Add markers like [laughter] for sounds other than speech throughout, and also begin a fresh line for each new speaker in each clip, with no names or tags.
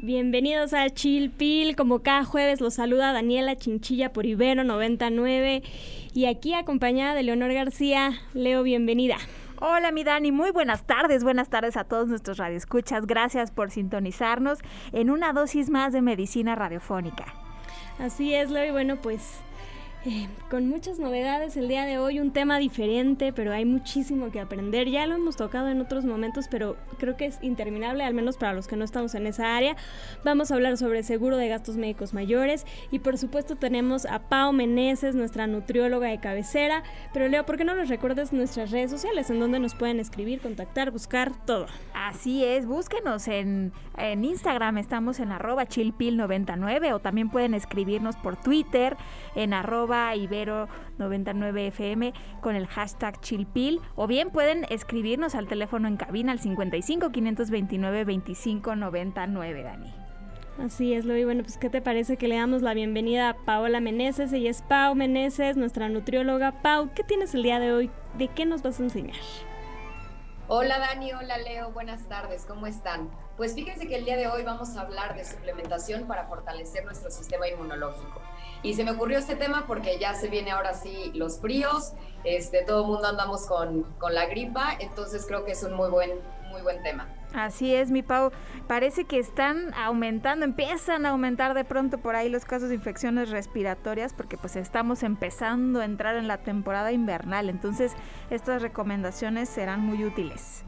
Bienvenidos a Chill Pill. Como cada jueves los saluda Daniela Chinchilla por Ibero 99 y aquí acompañada de Leonor García. Leo, bienvenida.
Hola, mi Dani, muy buenas tardes, buenas tardes a todos nuestros radioescuchas. Gracias por sintonizarnos en una dosis más de medicina radiofónica.
Así es, Leo, y bueno, pues eh, con muchas novedades el día de hoy, un tema diferente, pero hay muchísimo que aprender. Ya lo hemos tocado en otros momentos, pero creo que es interminable, al menos para los que no estamos en esa área. Vamos a hablar sobre seguro de gastos médicos mayores y por supuesto tenemos a Pau Meneses, nuestra nutrióloga de cabecera. Pero Leo, ¿por qué no les recuerdas nuestras redes sociales en donde nos pueden escribir, contactar, buscar todo?
Así es, búsquenos en, en Instagram, estamos en arroba chillpill99 o también pueden escribirnos por Twitter en arroba ibero99fm con el hashtag chilpil o bien pueden escribirnos al teléfono en cabina al 55 529 25 99 Dani.
Así es, Loy. Bueno, pues, ¿qué te parece que le damos la bienvenida a Paola Meneses? Ella es Pau Meneses, nuestra nutrióloga. Pau, ¿qué tienes el día de hoy? ¿De qué nos vas a enseñar?
Hola Dani, hola Leo, buenas tardes, ¿cómo están? Pues fíjense que el día de hoy vamos a hablar de suplementación para fortalecer nuestro sistema inmunológico. Y se me ocurrió este tema porque ya se viene ahora sí los fríos, este, todo el mundo andamos con, con la gripa, entonces creo que es un muy buen, muy buen tema.
Así es, mi Pau. Parece que están aumentando, empiezan a aumentar de pronto por ahí los casos de infecciones respiratorias porque pues estamos empezando a entrar en la temporada invernal. Entonces, estas recomendaciones serán muy útiles.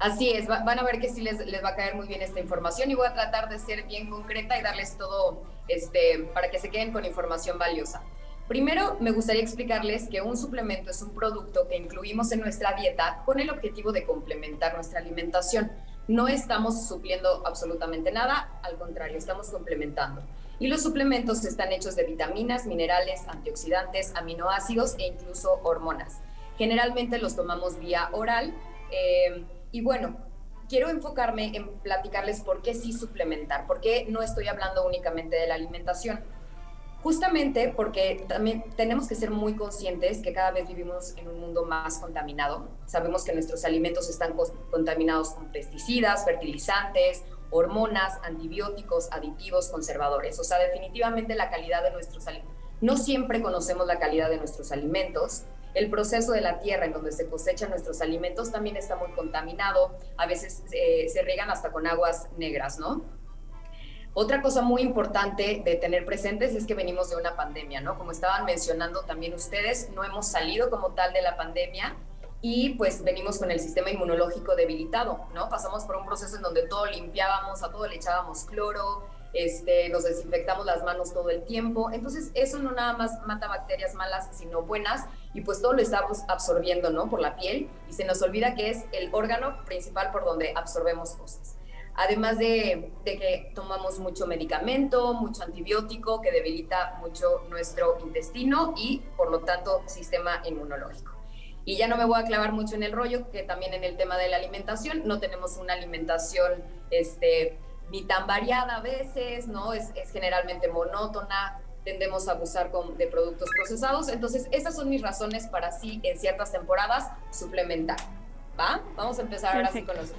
Así es, van a ver que sí les, les, va a caer muy bien esta información y voy a tratar de ser bien concreta y darles todo este, para que se queden con información valiosa. Primero, me gustaría explicarles que un suplemento es un producto que incluimos en nuestra dieta con el objetivo de complementar nuestra alimentación. No estamos supliendo absolutamente nada, al contrario, estamos complementando. Y los suplementos están hechos de vitaminas, minerales, antioxidantes, aminoácidos e incluso hormonas. Generalmente los tomamos vía oral. Eh, y bueno, quiero enfocarme en platicarles por qué sí suplementar, por qué no estoy hablando únicamente de la alimentación. Justamente porque también tenemos que ser muy conscientes que cada vez vivimos en un mundo más contaminado. Sabemos que nuestros alimentos están contaminados con pesticidas, fertilizantes, hormonas, antibióticos, aditivos, conservadores. O sea, definitivamente la calidad de nuestros alimentos. No siempre conocemos la calidad de nuestros alimentos el proceso de la tierra en donde se cosechan nuestros alimentos también está muy contaminado, a veces eh, se riegan hasta con aguas negras, ¿no? Otra cosa muy importante de tener presentes es que venimos de una pandemia, ¿no? Como estaban mencionando también ustedes, no hemos salido como tal de la pandemia y pues venimos con el sistema inmunológico debilitado, ¿no? Pasamos por un proceso en donde todo limpiábamos, a todo le echábamos cloro, este, nos desinfectamos las manos todo el tiempo. Entonces, eso no nada más mata bacterias malas, sino buenas, y pues todo lo estamos absorbiendo, ¿no? Por la piel, y se nos olvida que es el órgano principal por donde absorbemos cosas. Además de, de que tomamos mucho medicamento, mucho antibiótico que debilita mucho nuestro intestino y, por lo tanto, sistema inmunológico. Y ya no me voy a clavar mucho en el rollo, que también en el tema de la alimentación, no tenemos una alimentación, este, ni tan variada a veces, ¿no? Es, es generalmente monótona, tendemos a abusar con, de productos procesados. Entonces, esas son mis razones para sí, en ciertas temporadas, suplementar. ¿Va? Vamos a empezar ahora sí con los...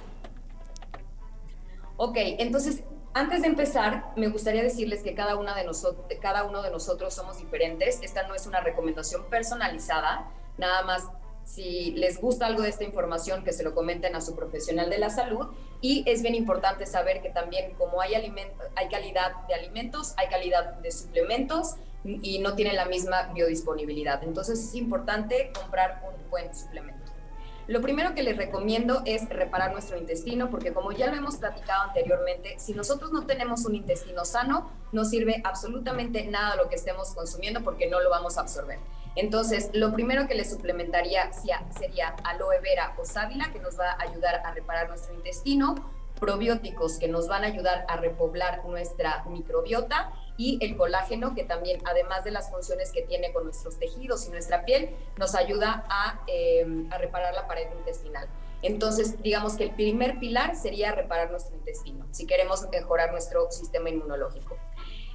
Ok, entonces, antes de empezar, me gustaría decirles que cada, una de nosotros, cada uno de nosotros somos diferentes. Esta no es una recomendación personalizada, nada más si les gusta algo de esta información, que se lo comenten a su profesional de la salud. Y es bien importante saber que también como hay, hay calidad de alimentos, hay calidad de suplementos y no tienen la misma biodisponibilidad. Entonces es importante comprar un buen suplemento. Lo primero que les recomiendo es reparar nuestro intestino, porque como ya lo hemos platicado anteriormente, si nosotros no tenemos un intestino sano, no sirve absolutamente nada lo que estemos consumiendo porque no lo vamos a absorber. Entonces, lo primero que le suplementaría sería aloe vera o sábila, que nos va a ayudar a reparar nuestro intestino. Probióticos que nos van a ayudar a repoblar nuestra microbiota y el colágeno que también, además de las funciones que tiene con nuestros tejidos y nuestra piel, nos ayuda a, eh, a reparar la pared intestinal. Entonces, digamos que el primer pilar sería reparar nuestro intestino, si queremos mejorar nuestro sistema inmunológico.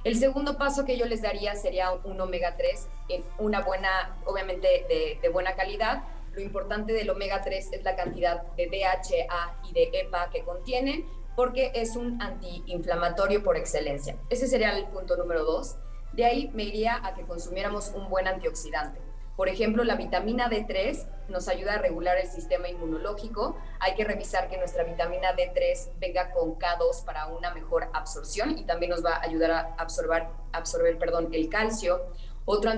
El segundo paso que yo les daría sería un omega 3 en una buena, obviamente de buena calidad, lo importante del omega 3 es la cantidad de DHA y de EPA que contienen, porque es un antiinflamatorio por excelencia. Ese sería el punto número dos. De ahí me iría a que consumiéramos un buen antioxidante. Por ejemplo, la vitamina D3 nos ayuda a regular el sistema inmunológico. Hay que revisar que nuestra vitamina D3 venga con K2 para una mejor absorción y también nos va a ayudar a absorber, absorber perdón, el calcio. Otro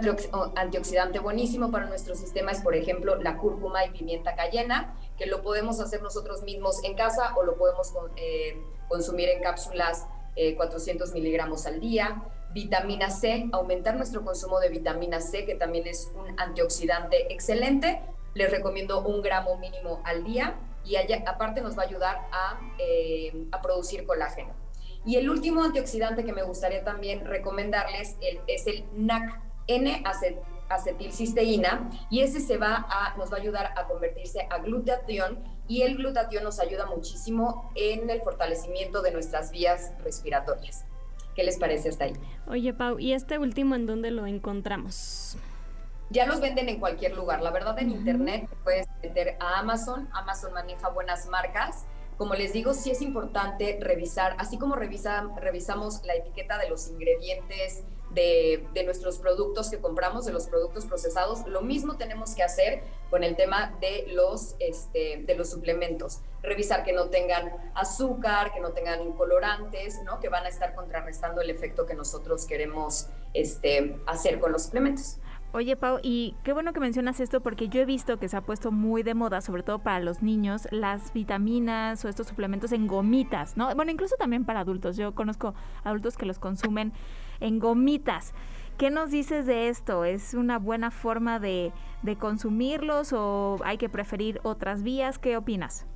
antioxidante buenísimo para nuestro sistema es, por ejemplo, la cúrcuma y pimienta cayena, que lo podemos hacer nosotros mismos en casa o lo podemos eh, consumir en cápsulas 400 eh, miligramos al día. Vitamina C, aumentar nuestro consumo de vitamina C, que también es un antioxidante excelente. Les recomiendo un gramo mínimo al día y aparte nos va a ayudar a, eh, a producir colágeno. Y el último antioxidante que me gustaría también recomendarles es el NAC, N-acetilcisteína y ese se va a, nos va a ayudar a convertirse a glutatión y el glutatión nos ayuda muchísimo en el fortalecimiento de nuestras vías respiratorias. ¿Qué les parece hasta ahí?
Oye, Pau, ¿y este último en dónde lo encontramos?
Ya los venden en cualquier lugar. La verdad, en internet puedes meter a Amazon. Amazon maneja buenas marcas como les digo, sí es importante revisar, así como revisa, revisamos la etiqueta de los ingredientes de, nuestros productos que compramos, de los productos procesados, lo mismo tenemos que hacer con el tema de los, este, de los suplementos. Revisar que no tengan azúcar, que no tengan colorantes, ¿no? que van a estar contrarrestando el efecto que nosotros queremos este, hacer con los suplementos.
Oye, Pau, y qué bueno que mencionas esto porque yo he visto que se ha puesto muy de moda, sobre todo para los niños, las vitaminas o estos suplementos en gomitas, ¿no? Bueno, incluso también para adultos. Yo conozco adultos que los consumen en gomitas. ¿Qué nos dices de esto? ¿Es una buena forma de, de consumirlos o hay que preferir otras vías? ¿Qué opinas?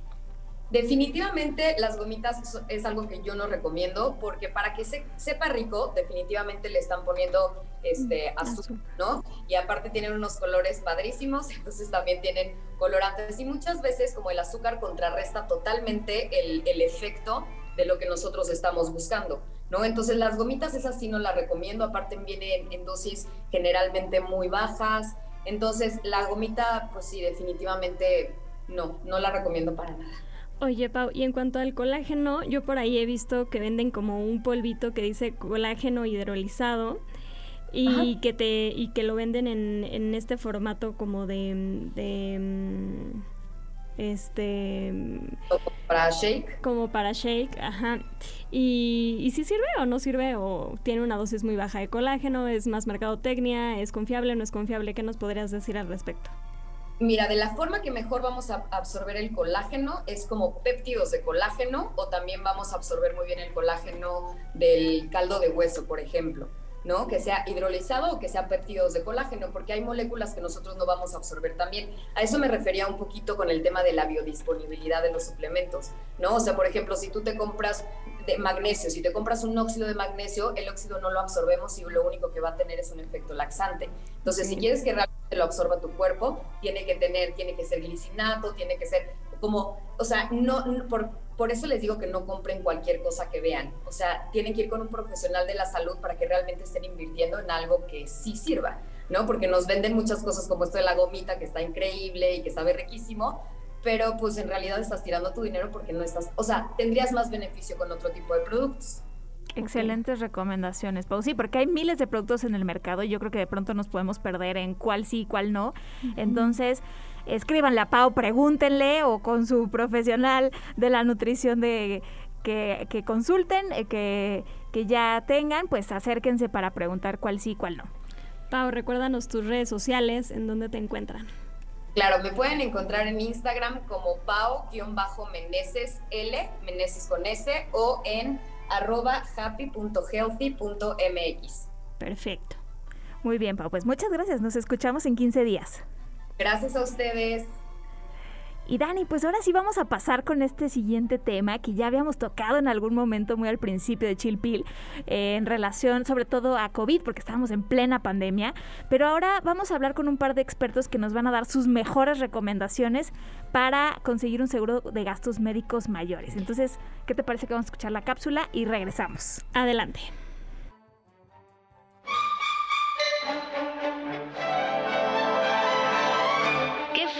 Definitivamente las gomitas es algo que yo no recomiendo porque para que se, sepa rico, definitivamente le están poniendo este mm, azúcar, ¿no? Y aparte tienen unos colores padrísimos, [laughs] entonces también tienen colorantes y muchas veces como el azúcar contrarresta totalmente el, el efecto de lo que nosotros estamos buscando, ¿no? Entonces las gomitas esas sí no las recomiendo, aparte vienen en dosis generalmente muy bajas, entonces la gomita pues sí definitivamente no, no la recomiendo para nada.
Oye, Pau, y en cuanto al colágeno, yo por ahí he visto que venden como un polvito que dice colágeno hidrolizado y que te y que lo venden en, en este formato como de, de este
para shake.
como para shake ajá. Y, y si sirve o no sirve o tiene una dosis muy baja de colágeno es más mercadotecnia es confiable no es confiable qué nos podrías decir al respecto
Mira, de la forma que mejor vamos a absorber el colágeno es como péptidos de colágeno o también vamos a absorber muy bien el colágeno del caldo de hueso, por ejemplo. ¿No? Que sea hidrolizado o que sea péptidos de colágeno, porque hay moléculas que nosotros no vamos a absorber también. A eso me refería un poquito con el tema de la biodisponibilidad de los suplementos, ¿no? O sea, por ejemplo, si tú te compras de magnesio, si te compras un óxido de magnesio, el óxido no lo absorbemos y lo único que va a tener es un efecto laxante. Entonces, si quieres que realmente lo absorba tu cuerpo, tiene que tener, tiene que ser glicinato, tiene que ser como, o sea, no, por, por eso les digo que no compren cualquier cosa que vean. O sea, tienen que ir con un profesional de la salud para que realmente estén invirtiendo en algo que sí sirva, ¿no? Porque nos venden muchas cosas como esto de la gomita, que está increíble y que sabe riquísimo, pero pues en realidad estás tirando tu dinero porque no estás, o sea, tendrías más beneficio con otro tipo de productos.
Excelentes recomendaciones, Pau. Sí, porque hay miles de productos en el mercado y yo creo que de pronto nos podemos perder en cuál sí y cuál no. Entonces, escríbanle a Pau, pregúntenle o con su profesional de la nutrición de que, que consulten, eh, que, que ya tengan, pues acérquense para preguntar cuál sí y cuál no.
Pau, recuérdanos tus redes sociales, en dónde te encuentran.
Claro, me pueden encontrar en Instagram como pau-meneses L, Meneses con S, o en arroba happy.healthy.mx.
Perfecto.
Muy bien, Pau. Pues muchas gracias. Nos escuchamos en 15 días.
Gracias a ustedes.
Y Dani, pues ahora sí vamos a pasar con este siguiente tema que ya habíamos tocado en algún momento muy al principio de Chilpil, eh, en relación sobre todo a COVID, porque estábamos en plena pandemia. Pero ahora vamos a hablar con un par de expertos que nos van a dar sus mejores recomendaciones para conseguir un seguro de gastos médicos mayores. Entonces, ¿qué te parece que vamos a escuchar la cápsula y regresamos?
Adelante.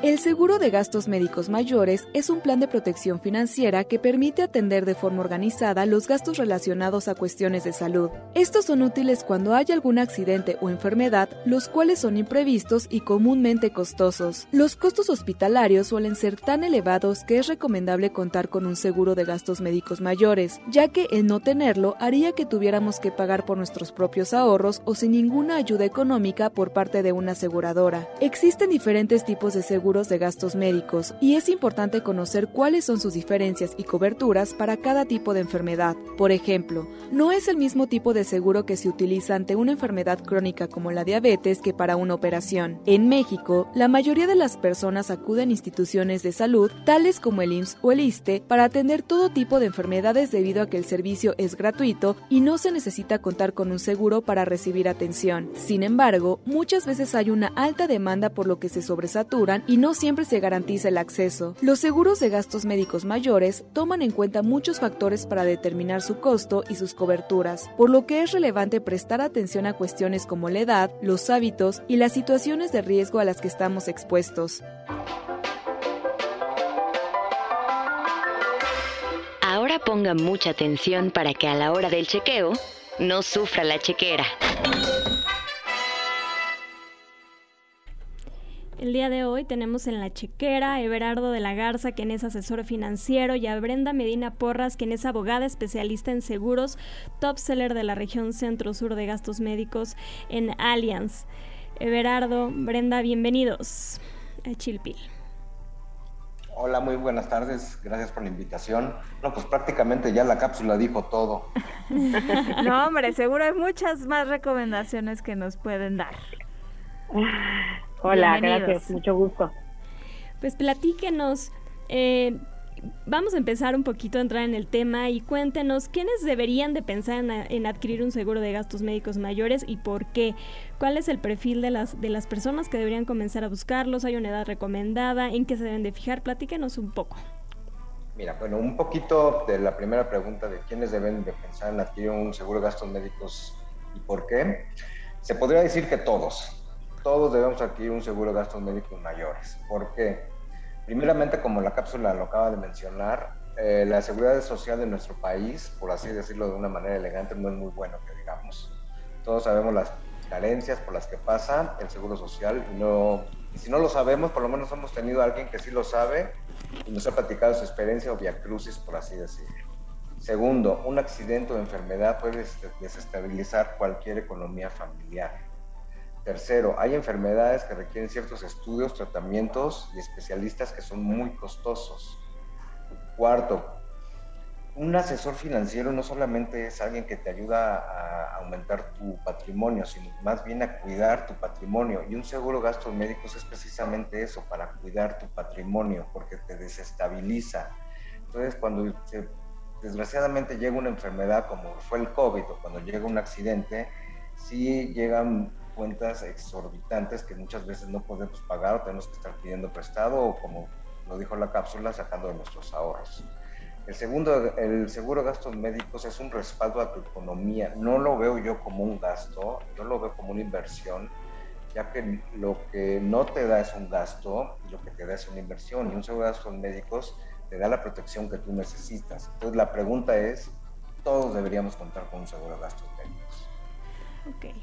El seguro de gastos médicos mayores es un plan de protección financiera que permite atender de forma organizada los gastos relacionados a cuestiones de salud. Estos son útiles cuando hay algún accidente o enfermedad, los cuales son imprevistos y comúnmente costosos. Los costos hospitalarios suelen ser tan elevados que es recomendable contar con un seguro de gastos médicos mayores, ya que el no tenerlo haría que tuviéramos que pagar por nuestros propios ahorros o sin ninguna ayuda económica por parte de una aseguradora. Existen diferentes tipos de seguros de gastos médicos y es importante conocer cuáles son sus diferencias y coberturas para cada tipo de enfermedad. Por ejemplo, no es el mismo tipo de seguro que se utiliza ante una enfermedad crónica como la diabetes que para una operación. En México, la mayoría de las personas acuden a instituciones de salud, tales como el IMSS o el ISTE, para atender todo tipo de enfermedades debido a que el servicio es gratuito y no se necesita contar con un seguro para recibir atención. Sin embargo, muchas veces hay una alta demanda por lo que se sobresaturan y no siempre se garantiza el acceso. Los seguros de gastos médicos mayores toman en cuenta muchos factores para determinar su costo y sus coberturas, por lo que es relevante prestar atención a cuestiones como la edad, los hábitos y las situaciones de riesgo a las que estamos expuestos.
Ahora ponga mucha atención para que a la hora del chequeo no sufra la chequera.
El día de hoy tenemos en la chequera a Everardo de la Garza, quien es asesor financiero, y a Brenda Medina Porras, quien es abogada especialista en seguros, top seller de la región centro-sur de gastos médicos en Allianz. Everardo, Brenda, bienvenidos a Chilpil.
Hola, muy buenas tardes. Gracias por la invitación. No, pues prácticamente ya la cápsula dijo todo. [laughs]
no, hombre, seguro hay muchas más recomendaciones que nos pueden dar. [laughs]
Hola, gracias, mucho gusto.
Pues platíquenos, eh, vamos a empezar un poquito a entrar en el tema y cuéntenos quiénes deberían de pensar en, adquirir un seguro de gastos médicos mayores y por qué. ¿Cuál es el perfil de las, de las personas que deberían comenzar a buscarlos? ¿Hay una edad recomendada? ¿En qué se deben de fijar? Platíquenos un poco.
Mira, bueno, un poquito de la primera pregunta de quiénes deben de pensar en adquirir un seguro de gastos médicos y por qué. Se podría decir que todos, todos debemos adquirir un seguro de gastos médicos mayores. ¿Por qué? Primeramente, como la cápsula lo acaba de mencionar, eh, la seguridad social de nuestro país, por así decirlo de una manera elegante, no es muy bueno que digamos. Todos sabemos las carencias por las que pasa el seguro social y, no, si no lo sabemos, por lo menos hemos tenido a alguien que sí lo sabe y nos ha platicado su experiencia o via crucis, por así decirlo. Segundo, un accidente o enfermedad puede desestabilizar cualquier economía familiar. Tercero, hay enfermedades que requieren ciertos estudios, tratamientos y especialistas que son muy costosos. Cuarto, un asesor financiero no solamente es alguien que te ayuda a aumentar tu patrimonio, sino más bien a cuidar tu patrimonio. Y un seguro gastos médicos es precisamente eso, para cuidar tu patrimonio, porque te desestabiliza. Entonces, cuando desgraciadamente llega una enfermedad como fue el COVID o cuando llega un accidente, sí llegan cuentas exorbitantes que muchas veces no podemos pagar o tenemos que estar pidiendo prestado o como lo dijo la cápsula, sacando de nuestros ahorros. El segundo, el seguro de gastos médicos es un respaldo a tu economía. No lo veo yo como un gasto, yo lo veo como una inversión, ya que lo que no te da es un gasto lo que te da es una inversión. Y un seguro de gastos médicos te da la protección que tú necesitas. Entonces la pregunta es, todos deberíamos contar con un seguro de gastos médicos.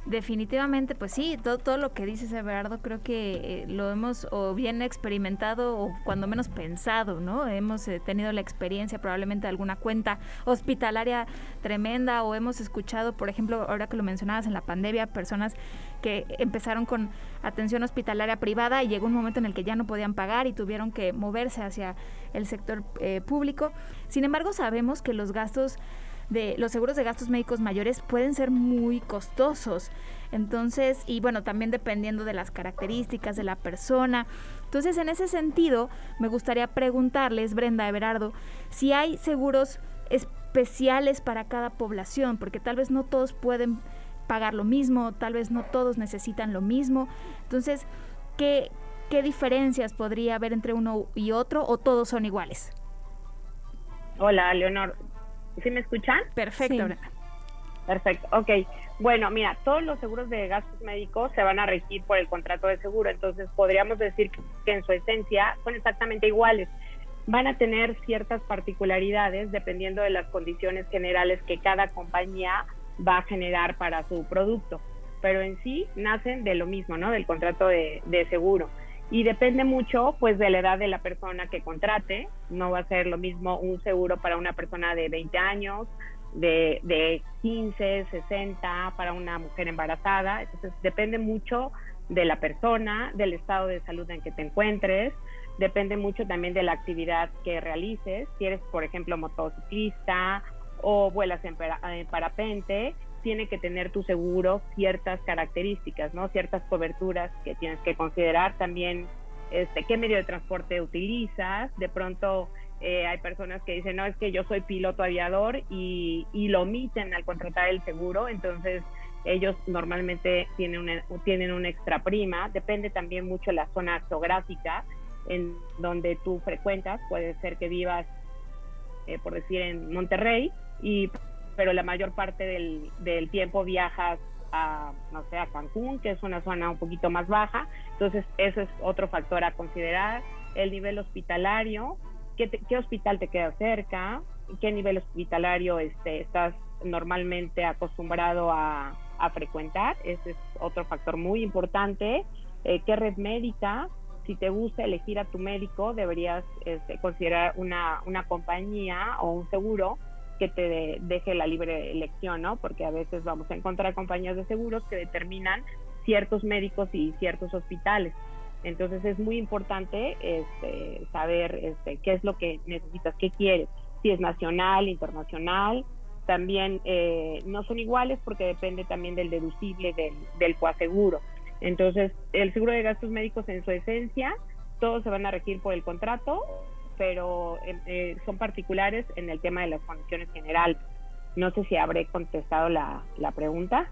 Definitivamente, pues sí, todo, todo lo que dices, Everardo, creo que eh, lo hemos o bien experimentado o cuando menos pensado, ¿no? Hemos eh, tenido la experiencia probablemente de alguna cuenta hospitalaria tremenda o hemos escuchado, por ejemplo, ahora que lo mencionabas en la pandemia, personas que empezaron con atención hospitalaria privada y llegó un momento en el que ya no podían pagar y tuvieron que moverse hacia el sector eh, público. Sin embargo, sabemos que los gastos de los seguros de gastos médicos mayores pueden ser muy costosos. Entonces, y bueno, también dependiendo de las características de la persona. Entonces, en ese sentido, me gustaría preguntarles, Brenda Everardo, si hay seguros especiales para cada población, porque tal vez no todos pueden pagar lo mismo, tal vez no todos necesitan lo mismo. Entonces, ¿qué, qué diferencias podría haber entre uno y otro o todos son iguales?
Hola, Leonor. ¿Sí me escuchan?
Perfecto.
Perfecto, ok. Bueno, mira, todos los seguros de gastos médicos se van a regir por el contrato de seguro, entonces podríamos decir que en su esencia son exactamente iguales. Van a tener ciertas particularidades dependiendo de las condiciones generales que cada compañía va a generar para su producto, pero en sí nacen de lo mismo, ¿no? Del contrato de, de seguro y depende mucho pues de la edad de la persona que contrate. No va a ser lo mismo un seguro para una persona de 20 años, de, de 15, 60 para una mujer embarazada. Entonces depende mucho de la persona, del estado de salud en que te encuentres, depende mucho también de la actividad que realices. Si eres, por ejemplo, motociclista o vuelas en, en parapente, tiene que tener tu seguro ciertas características, ¿no? Ciertas coberturas que tienes que considerar también, este, qué medio de transporte utilizas. De pronto eh, hay personas que dicen, no, es que yo soy piloto aviador y, y lo omiten al contratar el seguro, entonces ellos normalmente tienen una, tienen una extra prima. Depende también mucho de la zona geográfica en donde tú frecuentas. Puede ser que vivas, eh, por decir, en Monterrey y pero la mayor parte del, del tiempo viajas a, no sé, a Cancún, que es una zona un poquito más baja. Entonces, eso es otro factor a considerar. El nivel hospitalario, qué, qué hospital te queda cerca, qué nivel hospitalario este, estás normalmente acostumbrado a, a frecuentar. Ese es otro factor muy importante. Eh, ¿Qué red médica? Si te gusta elegir a tu médico, deberías este, considerar una, una compañía o un seguro que te deje la libre elección, ¿no? Porque a veces vamos a encontrar compañías de seguros que determinan ciertos médicos y ciertos hospitales. Entonces es muy importante este, saber este, qué es lo que necesitas, qué quieres, si es nacional, internacional. También eh, no son iguales porque depende también del deducible del, del coaseguro. Entonces el seguro de gastos médicos en su esencia, todos se van a regir por el contrato pero em, eh, son particulares en el tema de las condiciones generales. No sé si habré contestado la, la pregunta.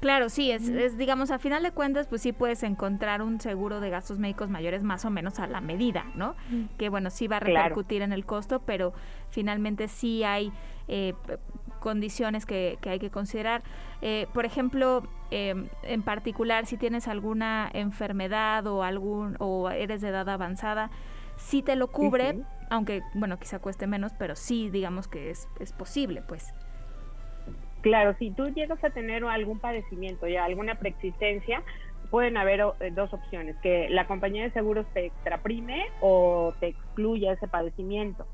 Claro, sí, es, es, digamos, a final de cuentas, pues sí puedes encontrar un seguro de gastos médicos mayores más o menos a la medida, ¿no? Que bueno, sí va a repercutir en el costo, pero finalmente sí hay eh, condiciones que, que, hay que considerar. Eh, por ejemplo, eh, en particular, si tienes alguna enfermedad o algún o eres de edad avanzada, sí te lo cubre, aunque, bueno, quizá cueste menos, pero sí, digamos que es, es posible, pues.
Claro, si tú llegas a tener algún padecimiento, ya alguna preexistencia, pueden haber eh, dos opciones, que la compañía de seguros te extraprime o te excluya ese padecimiento.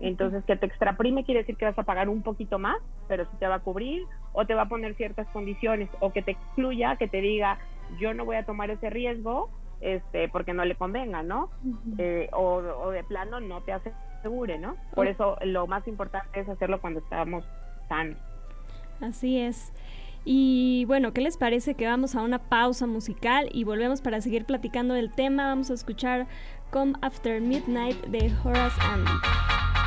Entonces, que te extraprime quiere decir que vas a pagar un poquito más, pero sí te va a cubrir, o te va a poner ciertas condiciones, o que te excluya, que te diga, yo no voy a tomar ese riesgo, este, porque no le convenga, ¿no? Eh, o, de plano no te asegure, ¿no? Por eso lo más importante es hacerlo cuando estamos sanos.
Así es. Y bueno, ¿qué les parece que vamos a una pausa musical y volvemos para seguir platicando del tema? Vamos a escuchar Come After Midnight de Horace Andy.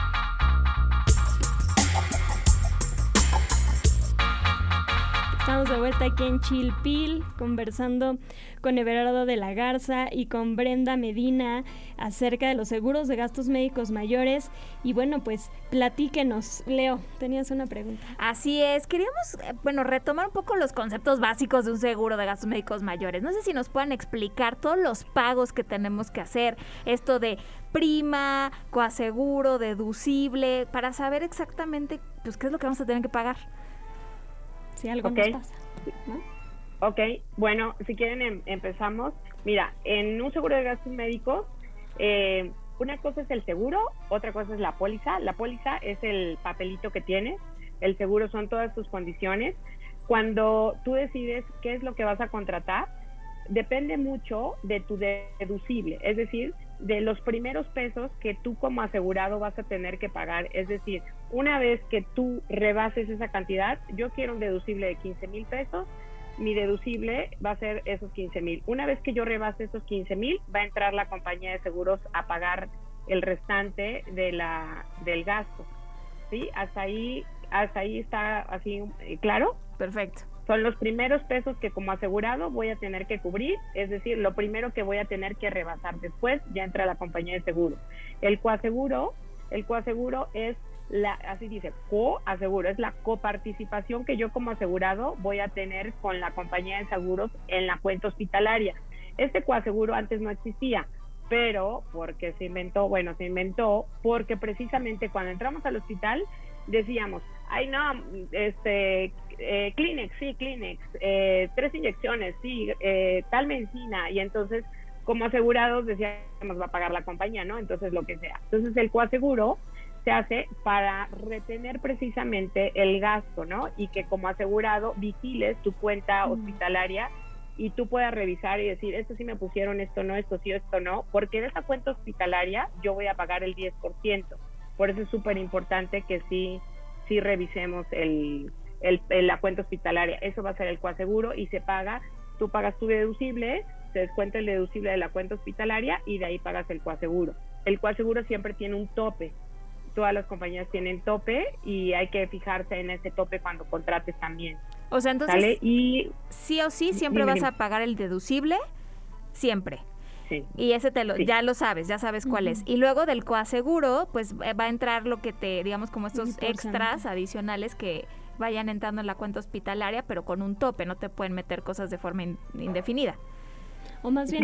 Estamos de vuelta aquí en Chilpil conversando con Everardo de la Garza y con Brenda Medina acerca de los seguros de gastos médicos mayores. Y bueno, pues platíquenos. Leo, tenías una pregunta.
Así es, queríamos, eh, bueno, retomar un poco los conceptos básicos de un seguro de gastos médicos mayores. No sé si nos pueden explicar todos los pagos que tenemos que hacer, esto de prima, coaseguro, deducible, para saber exactamente pues qué es lo que vamos a tener que pagar.
Si algo nos pasa.
Ok, bueno, si quieren em, empezamos. Mira, en un seguro de gastos médicos, eh, una cosa es el seguro, otra cosa es la póliza. La póliza es el papelito que tienes, el seguro son todas tus condiciones. Cuando tú decides qué es lo que vas a contratar, depende mucho de tu deducible, es decir, de los primeros pesos que tú como asegurado vas a tener que pagar. Es decir, una vez que tú rebases esa cantidad, yo quiero un deducible de 15 mil pesos, mi deducible va a ser esos 15 mil. Una vez que yo rebase esos 15 mil, va a entrar la compañía de seguros a pagar el restante de la, del gasto. ¿Sí? Hasta ahí, hasta ahí está así eh, claro.
Perfecto.
Son los primeros pesos que como asegurado voy a tener que cubrir, es decir, lo primero que voy a tener que rebasar. Después ya entra la compañía de seguro. El coaseguro, el coaseguro es la, así dice, coaseguro, es la coparticipación que yo como asegurado voy a tener con la compañía de seguros en la cuenta hospitalaria. Este coaseguro antes no existía, pero porque se inventó, bueno, se inventó porque precisamente cuando entramos al hospital decíamos, ay no, este, eh, Kleenex, sí, Kleenex, eh, tres inyecciones, sí, eh, tal medicina, y entonces como asegurados decíamos va a pagar la compañía, ¿no? Entonces lo que sea. Entonces el coaseguro se hace para retener precisamente el gasto, ¿no? Y que como asegurado vigiles tu cuenta hospitalaria y tú puedas revisar y decir, esto sí me pusieron, esto no, esto sí, esto no, porque de esa cuenta hospitalaria yo voy a pagar el 10%. Por eso es súper importante que sí, sí revisemos el, el, la cuenta hospitalaria. Eso va a ser el coaseguro y se paga, tú pagas tu deducible, se descuenta el deducible de la cuenta hospitalaria y de ahí pagas el coaseguro. El coaseguro siempre tiene un tope. Todas las compañías tienen tope y hay que fijarse en ese tope cuando contrates también.
O sea, entonces, y, sí o sí, siempre vas a pagar el deducible, siempre. Y ese te lo, ya lo sabes, ya sabes cuál es. Y luego del coaseguro, pues eh, va a entrar lo que te, digamos, como estos extras adicionales que vayan entrando en la cuenta hospitalaria, pero con un tope, no te pueden meter cosas de forma indefinida.
O más bien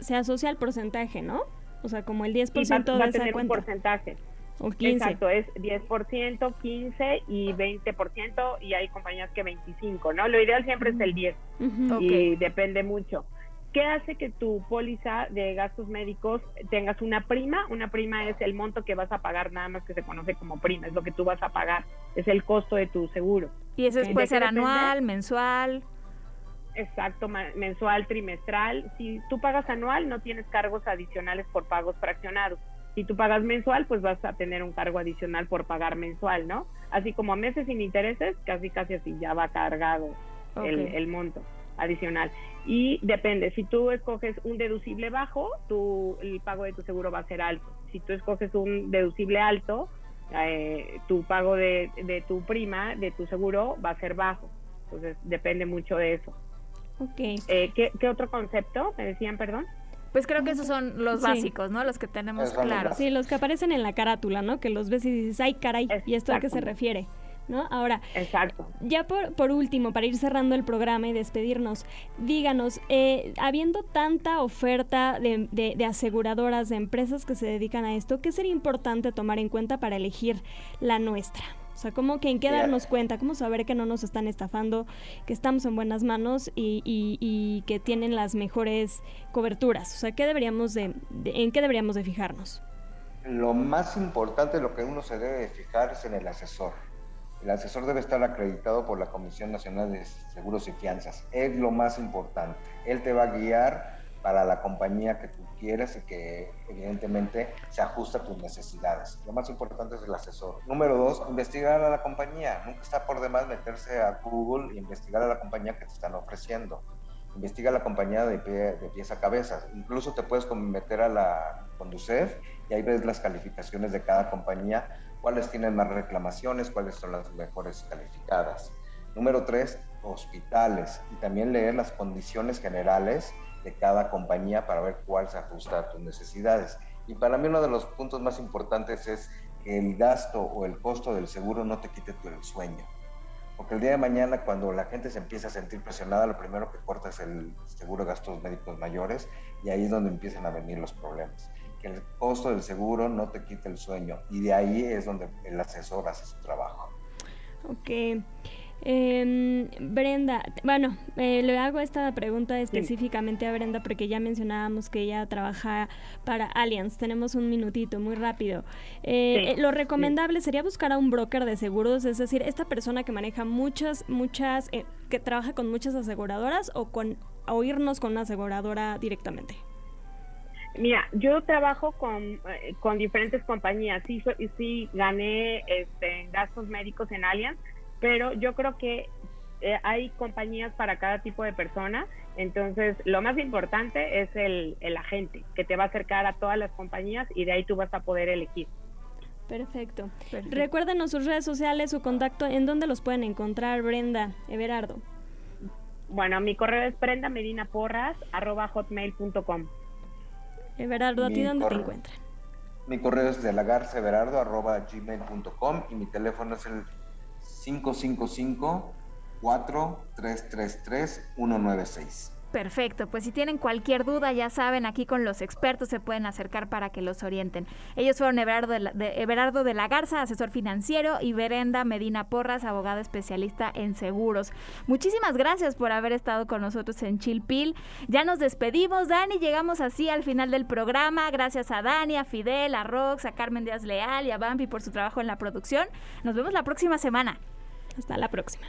se, asocia al porcentaje, ¿no? O sea, como el 10% de esa cuenta.
porcentaje. O 15. Exacto, es 10%, 15 y 20% y hay compañías que 25, ¿no? Lo ideal siempre es el 10 y depende mucho. ¿Qué hace que tu póliza de gastos médicos tengas una prima? Una prima es el monto que vas a pagar, nada más que se conoce como prima, es lo que tú vas a pagar, es el costo de tu seguro.
¿Y eso puede ser anual, mensual?
Exacto, mensual, trimestral. Si tú pagas anual, no tienes cargos adicionales por pagos fraccionados. Si tú pagas mensual, pues vas a tener un cargo adicional por pagar mensual, ¿no? Así como a meses sin intereses, casi casi así ya va cargado el, el monto adicional. Y depende, si tú escoges un deducible bajo, tu, el pago de tu seguro va a ser alto. Si tú escoges un deducible alto, eh, tu pago de, de, tu prima, de tu seguro, va a ser bajo. Entonces, depende mucho de eso.
Ok.
Eh, ¿qué, ¿qué, otro concepto? ¿Me decían, perdón?
Pues creo que esos son los básicos, ¿no? Los que tenemos claros.
Sí, los que aparecen en la carátula, ¿no? Que los ves y dices, ay, caray, ¿y esto a qué se refiere? ¿No? Ahora,
Exacto.
ya por, por, último, para ir cerrando el programa y despedirnos, díganos, eh, habiendo tanta oferta de, de, aseguradoras, de empresas que se dedican a esto, ¿qué sería importante tomar en cuenta para elegir la nuestra? O sea, ¿cómo que en qué darnos cuenta? ¿Cómo saber que no nos están estafando, que estamos en buenas manos y, y, que tienen las mejores coberturas? O sea, ¿qué deberíamos de, ¿en qué deberíamos de fijarnos?
Lo más importante, lo que uno se debe fijar es en el asesor el asesor debe estar acreditado por la Comisión Nacional de Seguros y Fianzas. Es lo más importante. Él te va a guiar para la compañía que tú quieres y que evidentemente se ajusta a tus necesidades. Lo más importante es el asesor. Número dos, investigar a la compañía. Nunca está por demás meterse a Google e investigar a la compañía que te están ofreciendo. Investiga la compañía de, pie, de pies a cabeza. Incluso te puedes meter a la Conducef y ahí ves las calificaciones de cada compañía cuáles tienen más reclamaciones, cuáles son las mejores calificadas. Número tres, hospitales y también leer las condiciones generales de cada compañía para ver cuál se ajusta a tus necesidades. Y para mí uno de los puntos más importantes es que el gasto o el costo del seguro no te quite tu sueño. Porque el día de mañana cuando la gente se empieza a sentir presionada, lo primero que corta es el seguro de gastos médicos mayores y ahí es donde empiezan a venir los problemas el costo del seguro no te quite el sueño. Y de ahí es donde el asesor hace su trabajo.
Ok. Eh, Brenda, bueno, eh, le hago esta pregunta específicamente a Brenda porque ya mencionábamos que ella trabaja para Allianz. Tenemos un minutito, muy rápido. Eh, eh, lo recomendable sería buscar a un broker de seguros, es decir, esta persona que maneja muchas, muchas, que trabaja con muchas aseguradoras o con o irnos con una aseguradora directamente?
Mira, yo trabajo con, eh, con diferentes compañías. Sí, sí gané este, gastos médicos en Allianz, pero yo creo que eh, hay compañías para cada tipo de persona. Entonces, lo más importante es el, el agente que te va a acercar a todas las compañías y de ahí tú vas a poder elegir.
Perfecto. Perfecto. Recuérdenos sus redes sociales, su contacto, en dónde los pueden encontrar, Brenda, Everardo.
Bueno, mi correo es prendamedinaporras.hotmail.com.
Everardo, ¿a ti dónde te encuentran?
Mi correo es de gmail.com y mi teléfono es el 555 4333 196.
Perfecto, pues si tienen cualquier duda, ya saben, aquí con los expertos se pueden acercar para que los orienten. Ellos fueron Everardo de la, Everardo de la Garza, asesor financiero, y Berenda Medina Porras, abogada especialista en seguros. Muchísimas gracias por haber estado con nosotros en Chilpil. Ya nos despedimos, Dani, llegamos así al final del programa. Gracias a Dani, a Fidel, a Rox, a Carmen Díaz Leal y a Bambi por su trabajo en la producción. Nos vemos la próxima semana.
Hasta la próxima.